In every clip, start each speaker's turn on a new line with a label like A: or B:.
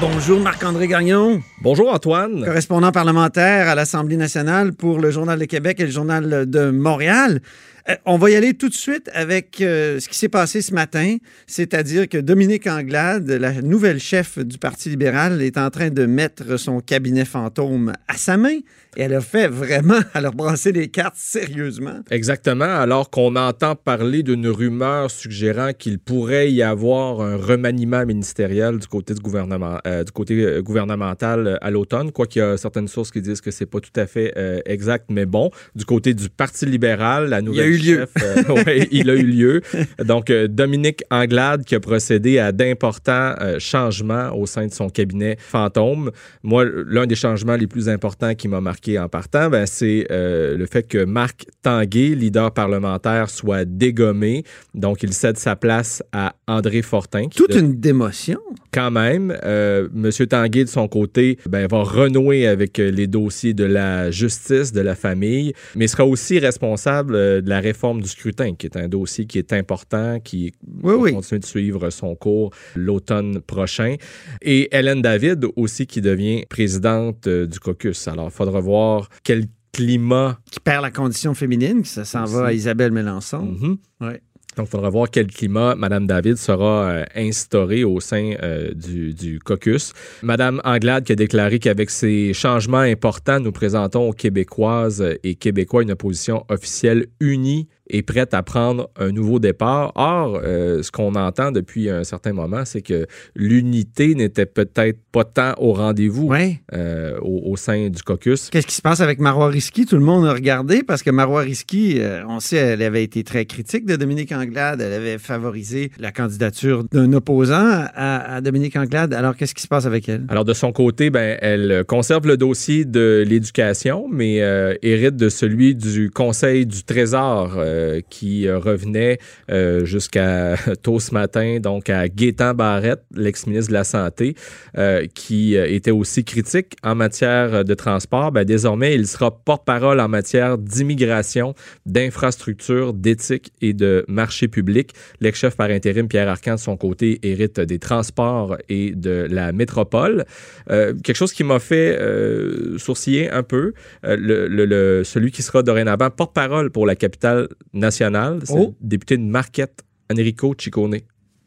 A: Bonjour Marc-André Gagnon,
B: Bonjour Antoine.
A: correspondant parlementaire à l'Assemblée nationale pour le Journal de Québec et le Journal de Montréal. Euh, on va y aller tout de suite avec euh, ce qui s'est passé ce matin, c'est-à-dire que Dominique Anglade, la nouvelle chef du Parti libéral, est en train de mettre son cabinet fantôme à sa main et elle a fait vraiment, elle a brassé les cartes sérieusement.
B: Exactement, alors qu'on entend parler d'une rumeur suggérant qu'il pourrait y avoir un remaniement ministériel du côté, du gouvernement, euh, du côté gouvernemental à l'automne, quoiqu'il y a certaines sources qui disent que c'est pas tout à fait euh, exact, mais bon, du côté du Parti libéral, la nouvelle
A: eu lieu.
B: chef, euh, ouais, il a eu lieu. Donc, euh, Dominique Anglade qui a procédé à d'importants euh, changements au sein de son cabinet fantôme. Moi, l'un des changements les plus importants qui m'a marqué en partant, ben, c'est euh, le fait que Marc Tanguay, leader parlementaire, soit dégommé. Donc, il cède sa place à André Fortin.
A: Toute
B: de-
A: une démotion.
B: quand même, euh, M. Tanguay, de son côté, ben, va renouer avec les dossiers de la justice, de la famille, mais sera aussi responsable de la réforme du scrutin, qui est un dossier qui est important, qui
A: Oui,
B: va
A: oui.
B: continuer de suivre son cours l'automne prochain. Et Hélène David aussi, qui devient présidente euh, du caucus. Alors, il faudra voir quel climat
A: Qui perd la condition féminine, ça s'en va à Isabelle Mélenchon.
B: Mhm.
A: Ouais.
B: Donc, il faudra voir quel climat Mme David sera euh, instauré au sein euh, du, caucus. Mme Anglade qui a déclaré qu'avec ces changements importants, nous présentons aux Québécoises et Québécois une opposition officielle unie et prête à prendre un nouveau départ. Or, euh, ce qu'on entend depuis un certain moment, c'est que l'unité n'était peut-être pas tant au rendez-vous euh, au, au sein du caucus.
A: Qu'est-ce qui se passe avec Marois Risky? Tout le monde a regardé parce que Marois Risky, euh, on sait, elle avait été très critique de Dominique Anglade. Elle avait favorisé la candidature d'un opposant à, à Dominique Anglade. Alors, qu'est-ce qui se passe avec elle?
B: Alors, de son côté, ben, elle conserve le dossier de l'éducation, mais hérite de celui du Conseil du Trésor qui euh, revenait euh, jusqu'à tôt ce matin, donc à Gaétan Barrette, l'ex-ministre de la Santé, euh, qui euh, était aussi critique en matière de transport. Ben, désormais, il sera porte-parole en matière d'immigration, d'infrastructure, d'éthique et de marché public. L'ex-chef par intérim, Pierre Arcan, de son côté, hérite des transports et de la métropole. Euh, quelque chose qui m'a fait euh, sourciller un peu, euh, celui qui sera dorénavant porte-parole pour la capitale nationale, c'est
A: Oh.
B: le député de Marquette, Enrico Ciccone.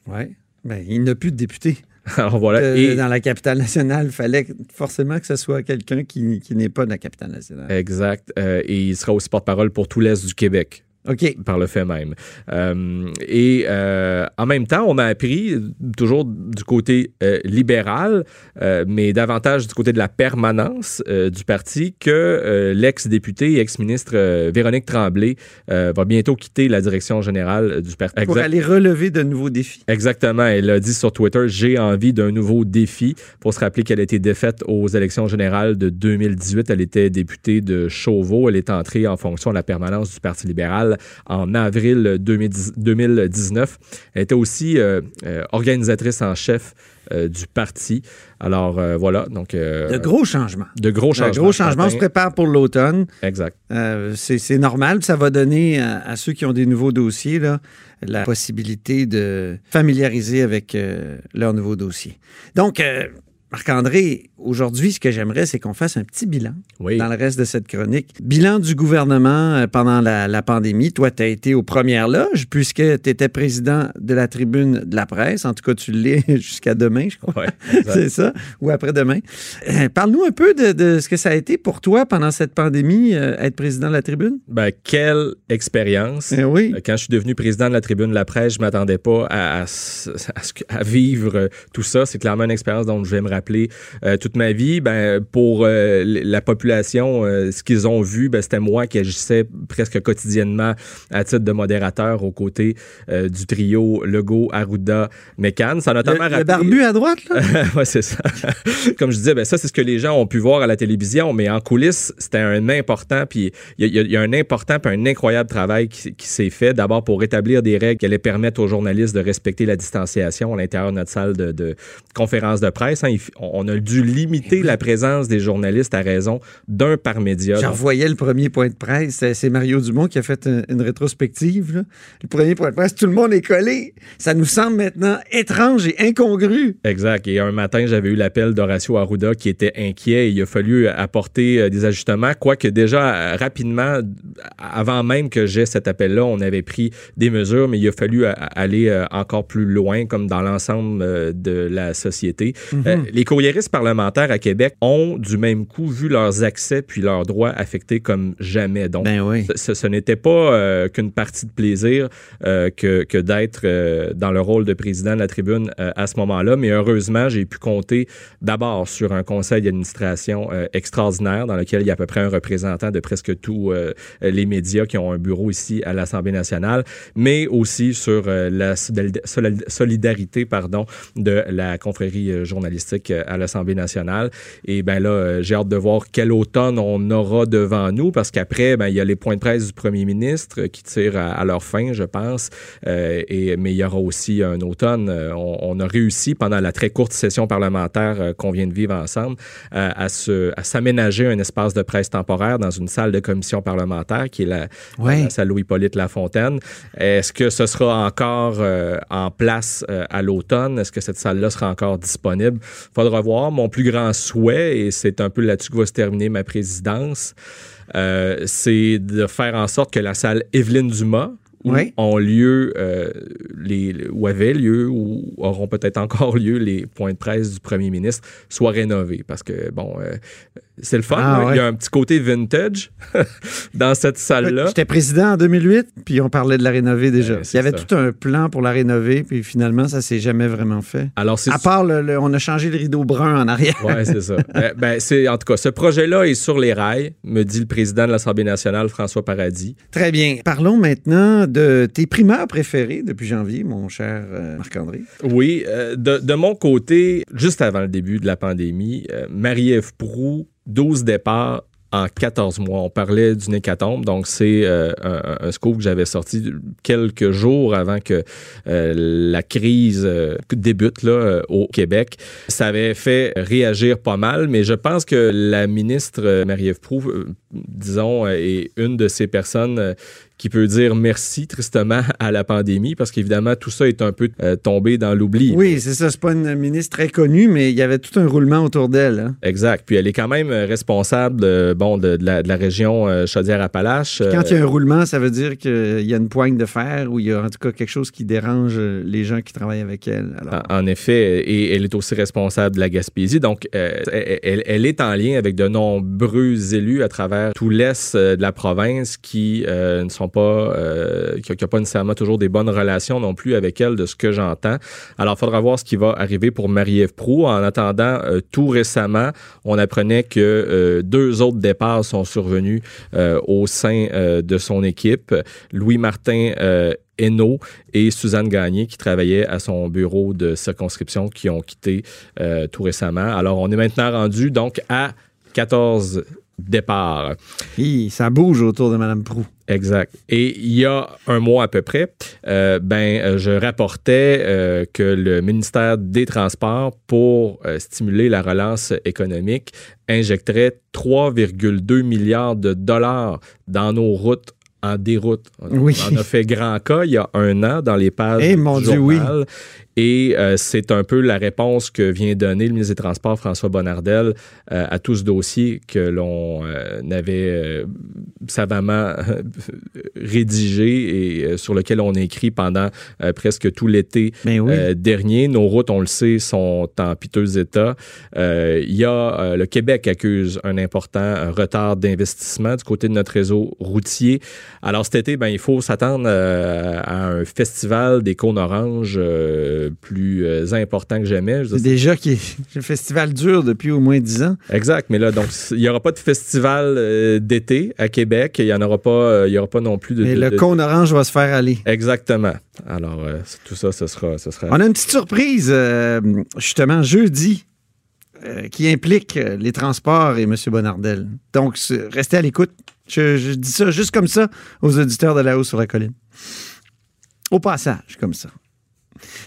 A: Oui. Ben, il n'a plus de député.
B: Alors voilà.
A: Euh,
B: et,
A: Dans la capitale nationale, il fallait forcément que ce soit quelqu'un qui, qui n'est pas de la capitale nationale.
B: exact. Euh, et il sera aussi porte-parole pour tout l'Est du Québec.
A: OK.
B: par le fait même. Euh, et euh, en même temps, on a appris, toujours du côté euh, libéral, euh, mais davantage du côté de la permanence euh, du parti, que euh, l'ex-député et ex-ministre euh, Véronique Tremblay euh, va bientôt quitter la direction générale du parti.
A: Pour
B: Exact-
A: aller relever de nouveaux défis.
B: Exactement. Elle a dit sur Twitter J'ai envie d'un nouveau défi. Pour se rappeler qu'elle a été défaite aux élections générales de 2018. Elle était députée de Chauveau. Elle est entrée en fonction de la permanence du Parti libéral en avril 2010 2019. Elle était aussi euh, euh, organisatrice en chef euh, du parti. Alors euh, voilà. Donc, euh,
A: De gros changements.
B: de gros
A: De
B: changements.
A: gros changements. On se prépare pour l'automne.
B: Exact.
A: C'est normal. Ça va donner à, à ceux qui ont des nouveaux dossiers là, la possibilité de familiariser avec leur nouveau dossier. Donc, Marc-André, aujourd'hui, ce que j'aimerais, c'est qu'on fasse un petit bilan
B: Oui.
A: dans le reste de cette chronique. Bilan du gouvernement euh, pendant la, la pandémie. Toi, tu as été aux premières loges puisque tu étais président de la tribune de la presse. En tout cas, tu l'es jusqu'à demain, je crois.
B: Exact.
A: C'est ça, ou après-demain. Euh, Parle-nous un peu de, de ce que ça a été pour toi pendant cette pandémie, euh, être président de la tribune.
B: Ben, quelle expérience.
A: Eh oui.
B: Quand je suis devenu président de la Tribune de la Presse, je m'attendais pas à, à vivre tout ça. C'est clairement une expérience dont je vais me rappeler rappelé toute ma vie. Ben, pour la population, ce qu'ils ont vu, ben, c'était moi qui agissais presque quotidiennement à titre de modérateur aux côtés du trio Legault, Arruda, McCann. Ça a notamment
A: le, le barbu à droite, là?
B: ouais, c'est ça. Comme je disais, ben, ça, c'est ce que les gens ont pu voir à la télévision, mais en coulisses, c'était un important, puis il y, a un important puis un incroyable travail qui, s'est fait, d'abord pour rétablir des règles qui allaient permettre aux journalistes de respecter la distanciation à l'intérieur de notre salle de, conférence de presse. Hein. On a dû limiter la présence des journalistes à raison d'un par média.
A: J'en voyais le premier point de presse. C'est Mario Dumont qui a fait une, rétrospective. Le premier point de presse, tout le monde est collé. Ça nous semble maintenant étrange et incongru.
B: Exact. Et un matin, j'avais eu l'appel d'Horacio Arruda qui était inquiet. Il a fallu apporter euh, des ajustements, quoique déjà euh, rapidement, avant même que j'ai cet appel-là, on avait pris des mesures, mais il a fallu euh, aller encore plus loin, comme dans l'ensemble de la société. Mhm. les courriéristes parlementaires à Québec ont du même coup vu leurs accès puis leurs droits affectés comme jamais. Donc,
A: ben oui.
B: ce, n'était pas qu'une partie de plaisir que, que d'être dans le rôle de président de la tribune à ce moment-là, mais heureusement, j'ai pu compter d'abord sur un conseil d'administration extraordinaire dans lequel il y a à peu près un représentant de presque tous euh, les médias qui ont un bureau ici à l'Assemblée nationale, mais aussi sur euh, la solidarité pardon, de la confrérie euh, journalistique à l'Assemblée nationale. Et ben là, j'ai hâte de voir quel automne on aura devant nous, parce qu'après, ben, il y a les points de presse du premier ministre qui tirent à, leur fin, je pense. et, mais il y aura aussi un automne. On, on, a réussi pendant la très courte session parlementaire qu'on vient de vivre ensemble à, à s'aménager un espace de presse temporaire dans une salle de commission parlementaire qui est la, salle Louis-Polyte Lafontaine. Est-ce que ce sera encore euh, en place euh, à l'automne? Est-ce que cette salle-là sera encore disponible? Faudra voir. Mon plus grand souhait, et c'est un peu là-dessus que va se terminer ma présidence, euh, c'est de faire en sorte que la salle Evelyne Dumas, où ont lieu les, où avaient lieu ou auront peut-être encore lieu les points de presse du premier ministre soient rénovés parce que bon c'est le fun. Ah, Il y a un petit côté vintage dans cette salle-là.
A: J'étais président en 2008, puis on parlait de la rénover déjà. Il y avait tout un plan pour la rénover, puis finalement, ça s'est jamais vraiment fait. Alors, à part, le, on a changé le rideau brun en arrière.
B: Oui, c'est ça. Eh, ben, c'est, en tout cas, ce projet-là est sur les rails, me dit le président de l'Assemblée nationale, François Paradis.
A: Très bien. Parlons maintenant de tes primeurs préférés depuis janvier, mon cher euh, Marc-André?
B: Oui, euh, de, mon côté, juste avant le début de la pandémie, euh, Marie-Ève Proux 12 départs en 14 mois. On parlait d'une hécatombe, donc c'est euh, un, scoop que j'avais sorti quelques jours avant que la crise débute là, au Québec. Ça avait fait réagir pas mal, mais je pense que la ministre Marie-Ève Proux, disons, est une de ces personnes qui peut dire merci tristement à la pandémie parce qu'évidemment, tout ça est un peu euh, tombé dans l'oubli.
A: Oui, c'est ça. C'est pas une ministre très connue, mais il y avait tout un roulement autour d'elle. Hein.
B: Exact. Puis elle est quand même responsable de, bon, de, la, région euh, Chaudière-Appalaches.
A: Quand il y a un roulement, ça veut dire qu'il y a une poigne de fer ou il y a en tout cas quelque chose qui dérange les gens qui travaillent avec elle.
B: En, effet, et elle est aussi responsable de la Gaspésie. Donc, euh, elle, est en lien avec de nombreux élus à travers tout l'est de la province qui ne sont pas, euh, qui n'a pas nécessairement toujours des bonnes relations non plus avec elle, de ce que j'entends. Alors, il faudra voir ce qui va arriver pour Marie-Ève Proux. En attendant, euh, tout récemment, on apprenait que euh, deux autres départs sont survenus au sein de son équipe. Louis-Martin Hainaut et Suzanne Gagné qui travaillaient à son bureau de circonscription qui ont quitté tout récemment. Alors, on est maintenant rendu donc à 14 départs.
A: ça bouge autour de Mme Proux.
B: Exact. Et il y a un mois à peu près, euh, ben, euh, je rapportais euh, que le ministère des Transports, pour stimuler la relance économique, injecterait 3,2 milliards de dollars dans nos routes en déroute. On, oui. on a fait grand cas il y a un an dans les pages
A: hey, eh, mon Dieu, oui.
B: Et euh, c'est un peu la réponse que vient donner le ministre des Transports, François Bonnardel, euh, à tout ce dossier que l'on euh, avait savamment rédigé et sur lequel on a écrit pendant presque tout l'été
A: ben
B: dernier. Nos routes, on le sait, sont en piteux état. Il y a le Québec accuse un important retard d'investissement du côté de notre réseau routier. Alors cet été, ben, il faut s'attendre à un festival des cônes oranges plus important que jamais.
A: C'est déjà qui le festival dure depuis au moins dix ans.
B: Exact, mais là, donc, il n'y aura pas de festival d'été à Québec. Il n'y en aura pas, il y aura pas non plus de.
A: Mais le cône orange va se faire aller.
B: Exactement. Alors, tout ça, ce sera, ce sera.
A: On a une petite surprise, justement, jeudi. qui implique les transports et M. Bonardel. Donc, restez à l'écoute. Je, dis ça juste comme ça aux auditeurs de la haut sur la colline. Au passage, comme ça.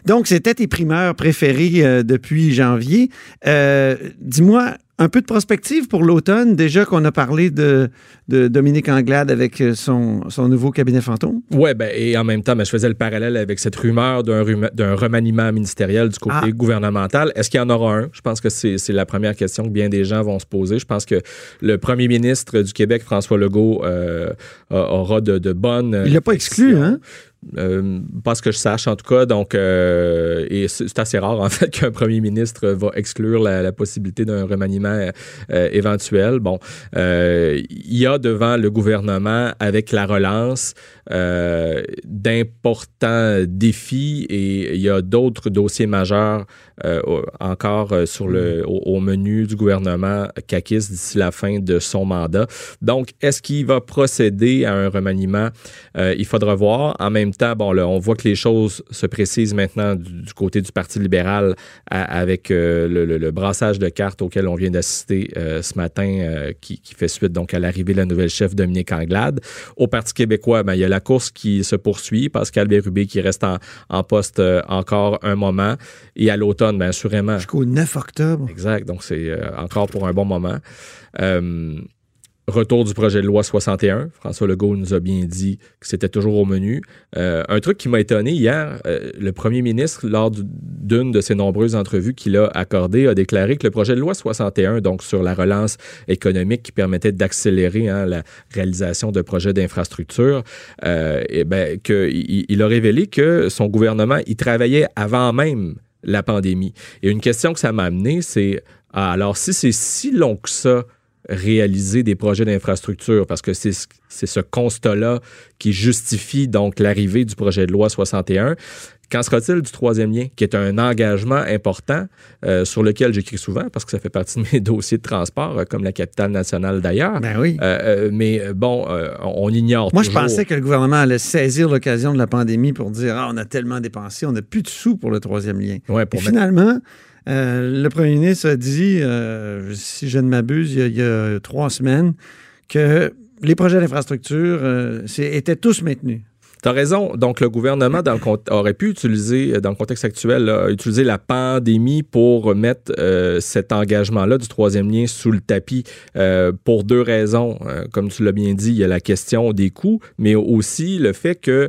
A: Donc, c'était tes primeurs préférés euh, depuis janvier. Euh, dis-moi, un peu de prospective pour l'automne, déjà qu'on a parlé de, de, Dominique Anglade avec euh, son, son nouveau cabinet fantôme.
B: Oui, ben, et en même temps, ben, je faisais le parallèle avec cette rumeur d'un remaniement ministériel du côté ah. gouvernemental. Est-ce qu'il y en aura un? Je pense que c'est la première question que bien des gens vont se poser. Je pense que le premier ministre du Québec, François Legault, aura de, de bonnes...
A: Il l'a pas exclu, hein?
B: Euh, pas ce que je sache, en tout cas. Donc, euh, et c'est assez rare, en fait, qu'un premier ministre va exclure la, possibilité d'un remaniement euh, éventuel. Bon, il y a devant le gouvernement, avec la relance, d'importants défis et il y a d'autres dossiers majeurs encore sur le, mm. au, menu du gouvernement CACIS d'ici la fin de son mandat. Donc, est-ce qu'il va procéder à un remaniement? il faudra voir. En même temps, bon, on voit que les choses se précisent maintenant du, côté du Parti libéral avec euh, le, brassage de cartes auquel on vient d'assister euh, ce matin, euh, qui, fait suite donc à l'arrivée de la nouvelle chef Dominique Anglade. Au Parti québécois, ben, il y a la course qui se poursuit. Pascal Bérubé qui reste en, poste encore un moment. Et à l'automne, bien assurément.
A: Jusqu'au 9 octobre.
B: Exact. Donc, c'est encore pour un bon moment. Retour du projet de loi 61. François Legault nous a bien dit que c'était toujours au menu. Euh, un truc qui m'a étonné hier, euh, le premier ministre, lors d'une de ses nombreuses entrevues qu'il a accordées, a déclaré que le projet de loi 61, donc sur la relance économique qui permettait d'accélérer hein, la réalisation de projets d'infrastructure, euh, eh ben, il, a révélé que son gouvernement y travaillait avant même la pandémie. Et une question que ça m'a amené, c'est ah, alors si c'est si long que ça, réaliser des projets d'infrastructure parce que c'est ce constat-là qui justifie donc l'arrivée du projet de loi 61. Qu'en sera-t-il du troisième lien, qui est un engagement important euh, sur lequel j'écris souvent parce que ça fait partie de mes dossiers de transport, euh, comme la capitale nationale d'ailleurs.
A: Ben oui.
B: Euh, mais bon, on ignore.
A: Moi, je pensais que le gouvernement allait saisir l'occasion de la pandémie pour dire ah, on a tellement dépensé, on n'a plus de sous pour le troisième lien.
B: Ouais, pour
A: finalement, euh, le premier ministre a dit, euh, si je ne m'abuse, il, y a trois semaines, que les projets d'infrastructure euh, étaient tous maintenus.
B: Tu as raison. Donc, le gouvernement aurait pu utiliser, dans le contexte actuel, utiliser la pandémie pour mettre cet engagement-là du troisième lien sous le tapis pour deux raisons. comme tu l'as bien dit, il y a la question des coûts, mais aussi le fait que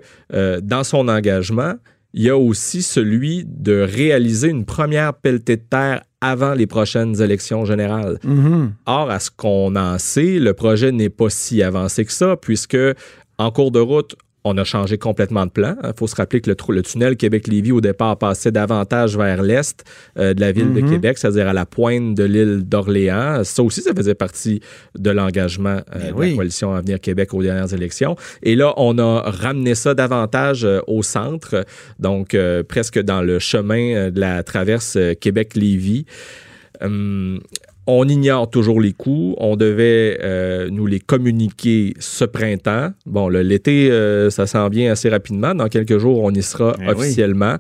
B: dans son engagement, il y a aussi celui de réaliser une première pelletée de terre avant les prochaines élections générales.
A: Mm-hmm.
B: Or, à ce qu'on en sait, le projet n'est pas si avancé que ça, puisque en cours de route, on a changé complètement de plan. Il faut se rappeler que le, tunnel Québec-Lévis, au départ, passait davantage vers l'est euh, de la ville de mm-hmm. Québec, c'est-à-dire à la pointe de l'île d'Orléans. Ça aussi, ça faisait partie de l'engagement euh, ben de la coalition Avenir Québec aux dernières élections. Et là, on a ramené ça davantage euh, au centre, donc presque dans le chemin de la traverse Québec-Lévis. Hum, on ignore toujours les coûts. On devait euh, nous les communiquer ce printemps. Bon, l'été, euh, ça s'en vient assez rapidement. Dans quelques jours, on y sera eh officiellement.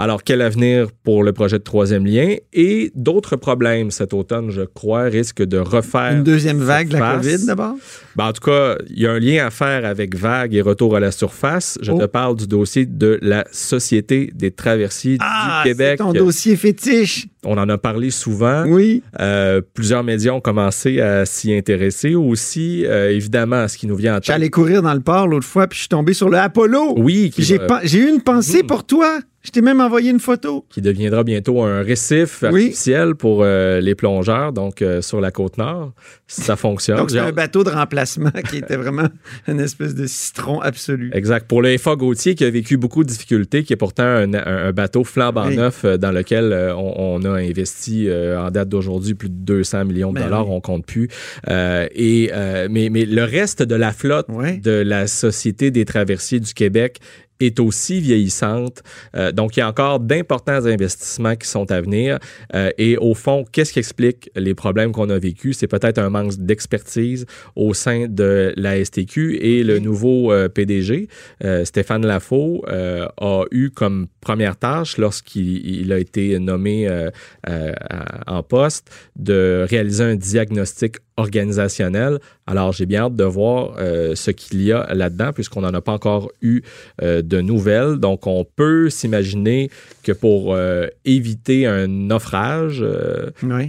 B: Alors, quel avenir pour le projet de troisième lien? Et d'autres problèmes cet automne, je crois, risquent de refaire.
A: Une deuxième vague de la COVID d'abord?
B: Ben, en tout cas, il y a un lien à faire avec vague et retour à la surface. Je te oh. parle du dossier de la Société des traversiers
A: ah,
B: du Québec.
A: C'est ton dossier fétiche.
B: On en a parlé souvent.
A: Oui.
B: Euh, plusieurs médias ont commencé à s'y intéresser aussi. Euh, évidemment, ce qui nous vient en tête.
A: J'allais courir dans le port l'autre fois, puis je suis tombé sur le Apollo.
B: Oui.
A: J'ai eu une pensée mhm. pour toi. Je t'ai même envoyé une photo.
B: Qui deviendra bientôt un récif artificiel pour euh, les plongeurs, donc euh, sur la côte nord, ça fonctionne.
A: donc, c'est un bateau de remplacement qui était vraiment une espèce de citron absolu.
B: Exact. Pour le FA Gauthier, qui a vécu beaucoup de difficultés, qui est pourtant un, bateau flambant neuf euh, dans lequel on, a investi en date d'aujourd'hui plus de 200 millions de ben dollars, on compte plus. et, mais, mais le reste de la flotte de la Société des traversiers du Québec est aussi vieillissante. Euh, donc, il y a encore d'importants investissements qui sont à venir. Euh, et au fond, qu'est-ce qui explique les problèmes qu'on a vécus? C'est peut-être un manque d'expertise au sein de la STQ et le nouveau euh, PDG, Stéphane Lafaux, a eu comme première tâche lorsqu'il a été nommé en poste de réaliser un diagnostic organisationnel. Alors, j'ai bien hâte de voir ce qu'il y a là-dedans, puisqu'on n'en a pas encore eu euh, de nouvelles. Donc, on peut s'imaginer que pour euh, éviter un naufrage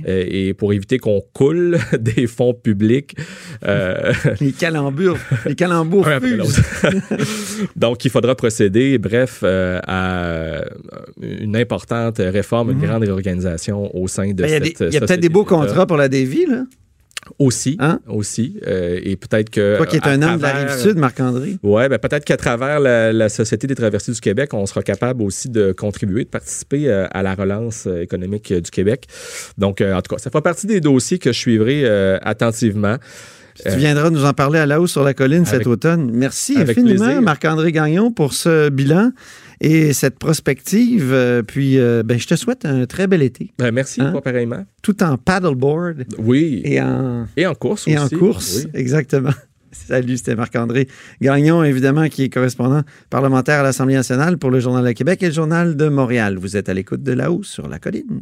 B: et pour éviter qu'on coule des fonds publics...
A: les calambures, les calembours
B: Donc, il faudra procéder, bref, à une importante réforme, une mhm. grande réorganisation au sein de
A: ben,
B: cette
A: Il y a, peut-être des beaux contrats pour la Dévie, là?
B: Aussi, hein? aussi. Euh, et peut-être que...
A: Toi qui es un homme de la Rive-Sud, Marc-André.
B: Oui, ben peut-être qu'à travers la, Société des traversées du Québec, on sera capable aussi de contribuer, de participer euh, à la relance euh, économique du Québec. Donc, en tout cas, ça fait partie des dossiers que je suivrai attentivement.
A: tu viendras nous en parler à la hausse sur la colline cet automne. Merci infiniment, Marc-André Gagnon, pour ce bilan et cette prospective. Euh, puis, euh, ben, je te souhaite un très bel été.
B: Ben, merci, hein? pareillement.
A: Tout en paddleboard.
B: Oui.
A: Et en,
B: et en course
A: et en course, exactement. Salut, c'était Marc-André Gagnon, évidemment, qui est correspondant parlementaire à l'Assemblée nationale pour le Journal de Québec et le Journal de Montréal. Vous êtes à l'écoute de La Hausse sur la colline.